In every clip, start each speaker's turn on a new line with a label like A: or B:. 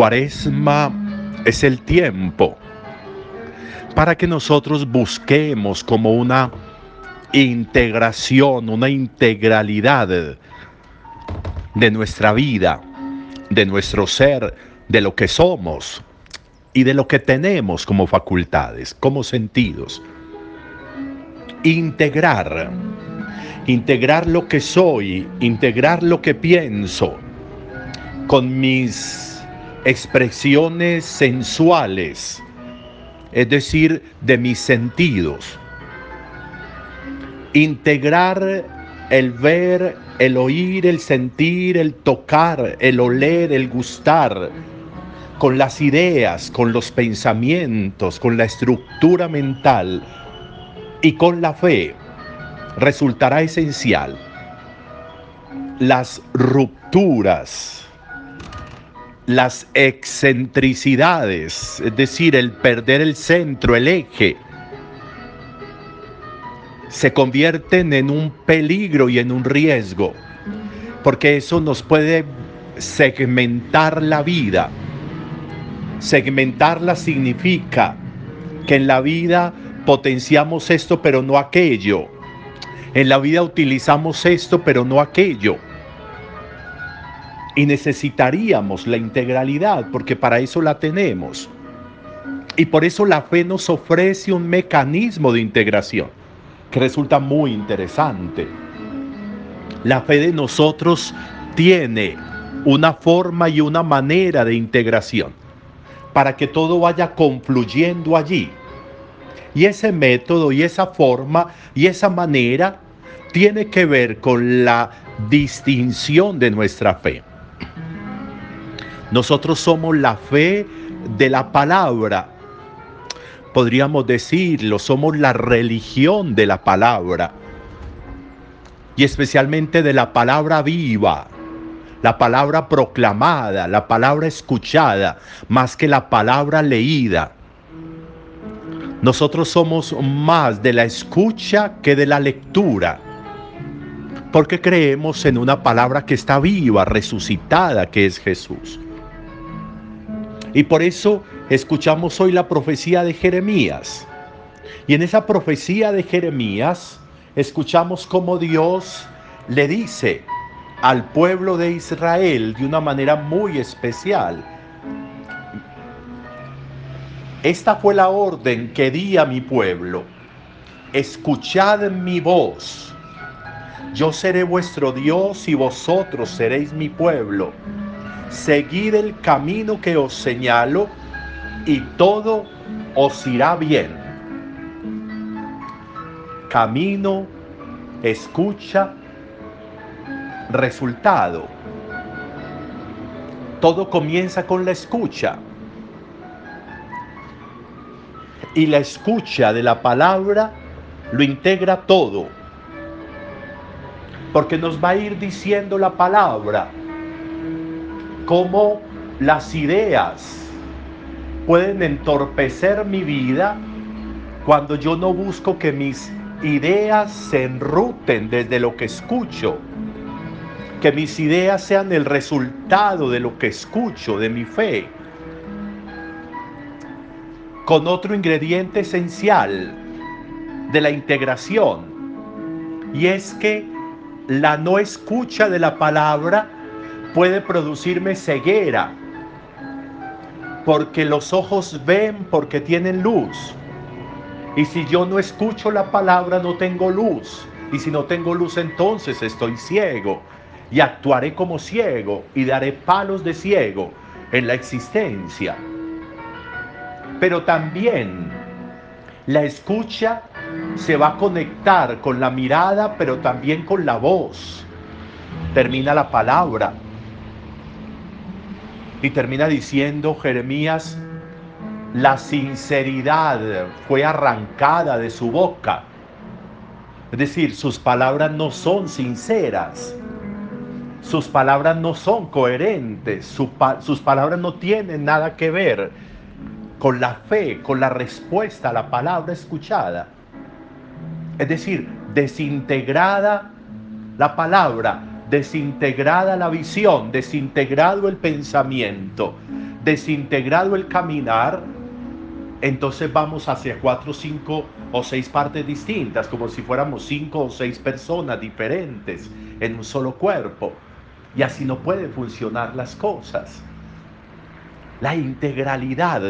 A: Cuaresma es el tiempo para que nosotros busquemos como una integración, una integralidad de nuestra vida, de nuestro ser, de lo que somos y de lo que tenemos como facultades, como sentidos. Integrar, integrar lo que soy, integrar lo que pienso con mis expresiones sensuales, es decir, de mis sentidos. Integrar el ver, el oír, el sentir, el tocar, el oler, el gustar, con las ideas, con los pensamientos, con la estructura mental y con la fe, resultará esencial. Las rupturas, las excentricidades, es decir, el perder el centro, el eje, se convierten en un peligro y en un riesgo, porque eso nos puede segmentar la vida. Segmentarla significa que en la vida potenciamos esto pero no aquello. En la vida utilizamos esto pero no aquello. Y necesitaríamos la integralidad porque para eso la tenemos. Y por eso la fe nos ofrece un mecanismo de integración que resulta muy interesante. La fe de nosotros tiene una forma y una manera de integración para que todo vaya confluyendo allí. Y ese método y esa forma y esa manera tiene que ver con la distinción de nuestra fe. Nosotros somos la fe de la palabra podríamos decirlo, somos la religión de la palabra y especialmente de la palabra viva, la palabra proclamada, la palabra escuchada, más que la palabra leída. Nosotros somos más de la escucha que de la lectura, porque creemos en una palabra que está viva, resucitada, que es Jesús. Y por eso escuchamos hoy la profecía de Jeremías. Y en esa profecía de Jeremías escuchamos cómo Dios le dice al pueblo de Israel de una manera muy especial. Esta fue la orden que di a mi pueblo. Escuchad mi voz. Yo seré vuestro Dios y vosotros seréis mi pueblo. Seguid el camino que os señalo y todo os irá bien. Camino, escucha, resultado. Todo comienza con la escucha. Y la escucha de la palabra lo integra todo. Porque nos va a ir diciendo la palabra cómo las ideas pueden entorpecer mi vida cuando yo no busco que mis ideas se enruten desde lo que escucho, que mis ideas sean el resultado de lo que escucho, de mi fe, con otro ingrediente esencial de la integración, y es que la no escucha de la palabra puede producirme ceguera, porque los ojos ven porque tienen luz. Y si yo no escucho la palabra, no tengo luz. Y si no tengo luz, entonces estoy ciego. Y actuaré como ciego y daré palos de ciego en la existencia. Pero también la escucha se va a conectar con la mirada, pero también con la voz. Termina la palabra y termina diciendo Jeremías, la sinceridad fue arrancada de su boca. Es decir, sus palabras no son sinceras. Sus palabras no son coherentes. sus palabras no tienen nada que ver con la fe, con la respuesta a la palabra escuchada. Es decir, desintegrada la palabra desintegrada la visión, desintegrado el pensamiento, desintegrado el caminar, entonces vamos hacia cuatro, cinco o seis partes distintas, como si fuéramos cinco o seis personas diferentes en un solo cuerpo. Y así no pueden funcionar las cosas. La integralidad,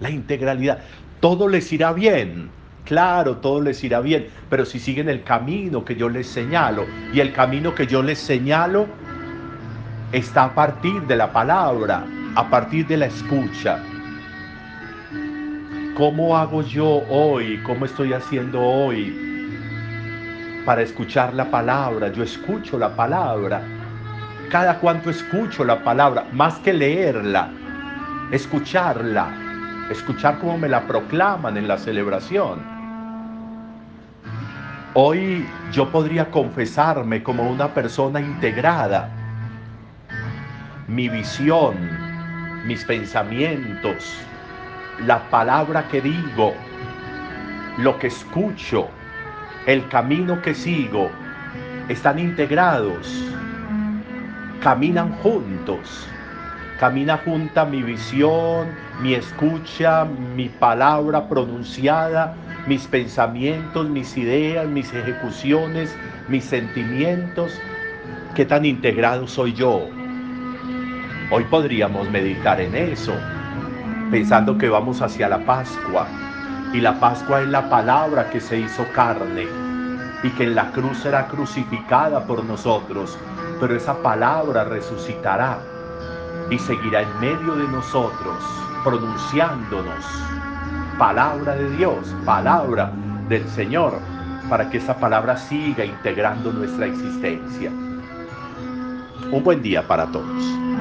A: la integralidad, todo les irá bien. Claro, todo les irá bien, pero si siguen el camino que yo les señalo, y el camino que yo les señalo está a partir de la palabra, a partir de la escucha. ¿Cómo hago yo hoy? ¿Cómo estoy haciendo hoy para escuchar la palabra? Yo escucho la palabra. Cada cuanto escucho la palabra, más que leerla, escucharla, escuchar cómo me la proclaman en la celebración. Hoy yo podría confesarme como una persona integrada. Mi visión, mis pensamientos, la palabra que digo, lo que escucho, el camino que sigo, están integrados, caminan juntos. Camina junta mi visión, mi escucha, mi palabra pronunciada, mis pensamientos, mis ideas, mis ejecuciones, mis sentimientos. ¿Qué tan integrado soy yo? Hoy podríamos meditar en eso, pensando que vamos hacia la Pascua. Y la Pascua es la palabra que se hizo carne y que en la cruz será crucificada por nosotros, pero esa palabra resucitará y seguirá en medio de nosotros, pronunciándonos palabra de Dios, palabra del Señor, para que esa palabra siga integrando nuestra existencia. Un buen día para todos.